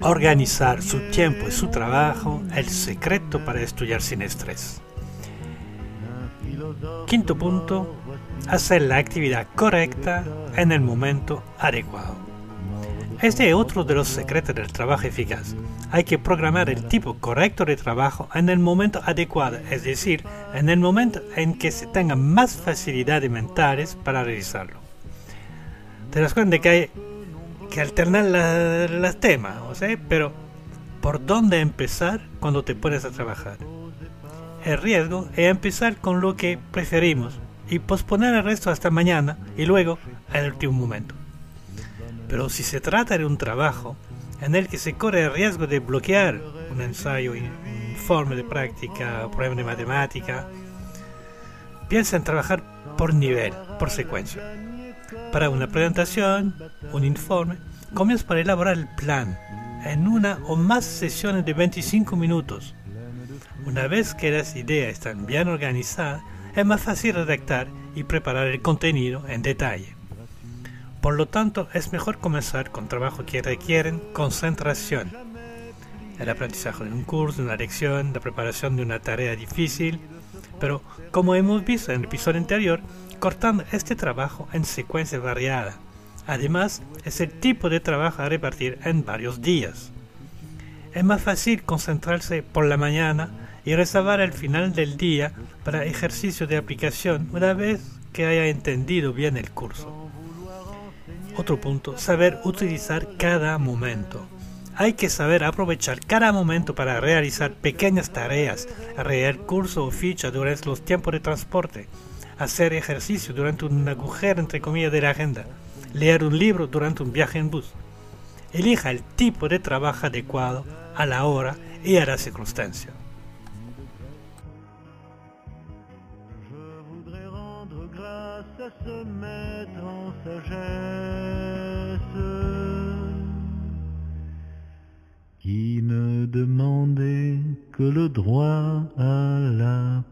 Organizar su tiempo y su trabajo, el secreto para estudiar sin estrés. Quinto punto, hacer la actividad correcta en el momento adecuado. Este es otro de los secretos del trabajo eficaz. Hay que programar el tipo correcto de trabajo en el momento adecuado, es decir, en el momento en que se tenga más facilidades mentales para realizarlo. Te das cuenta que hay que alternar los temas, pero ¿por dónde empezar cuando te pones a trabajar? El riesgo es empezar con lo que preferimos y posponer el resto hasta mañana y luego al último momento. Pero si se trata de un trabajo en el que se corre el riesgo de bloquear un ensayo, un informe de práctica, un problema de matemática, piensa en trabajar por nivel, por secuencia. Para una presentación, un informe, comienza por elaborar el plan en una o más sesiones de 25 minutos. Una vez que las ideas están bien organizadas, es más fácil redactar y preparar el contenido en detalle. Por lo tanto, es mejor comenzar con trabajos que requieren concentración. El aprendizaje de un curso, una lección, la preparación de una tarea difícil, pero como hemos visto en el episodio anterior, cortando este trabajo en secuencias variadas. Además, es el tipo de trabajo a repartir en varios días. Es más fácil concentrarse por la mañana y reservar el final del día para ejercicio de aplicación una vez que haya entendido bien el curso. Otro punto, saber utilizar cada momento. Hay que saber aprovechar cada momento para realizar pequeñas tareas, leer curso o ficha durante los tiempos de transporte, hacer ejercicio durante un agujero entre comillas de la agenda, leer un libro durante un viaje en bus. Elija el tipo de trabajo adecuado a la hora y a la circunstancia. que le droit la.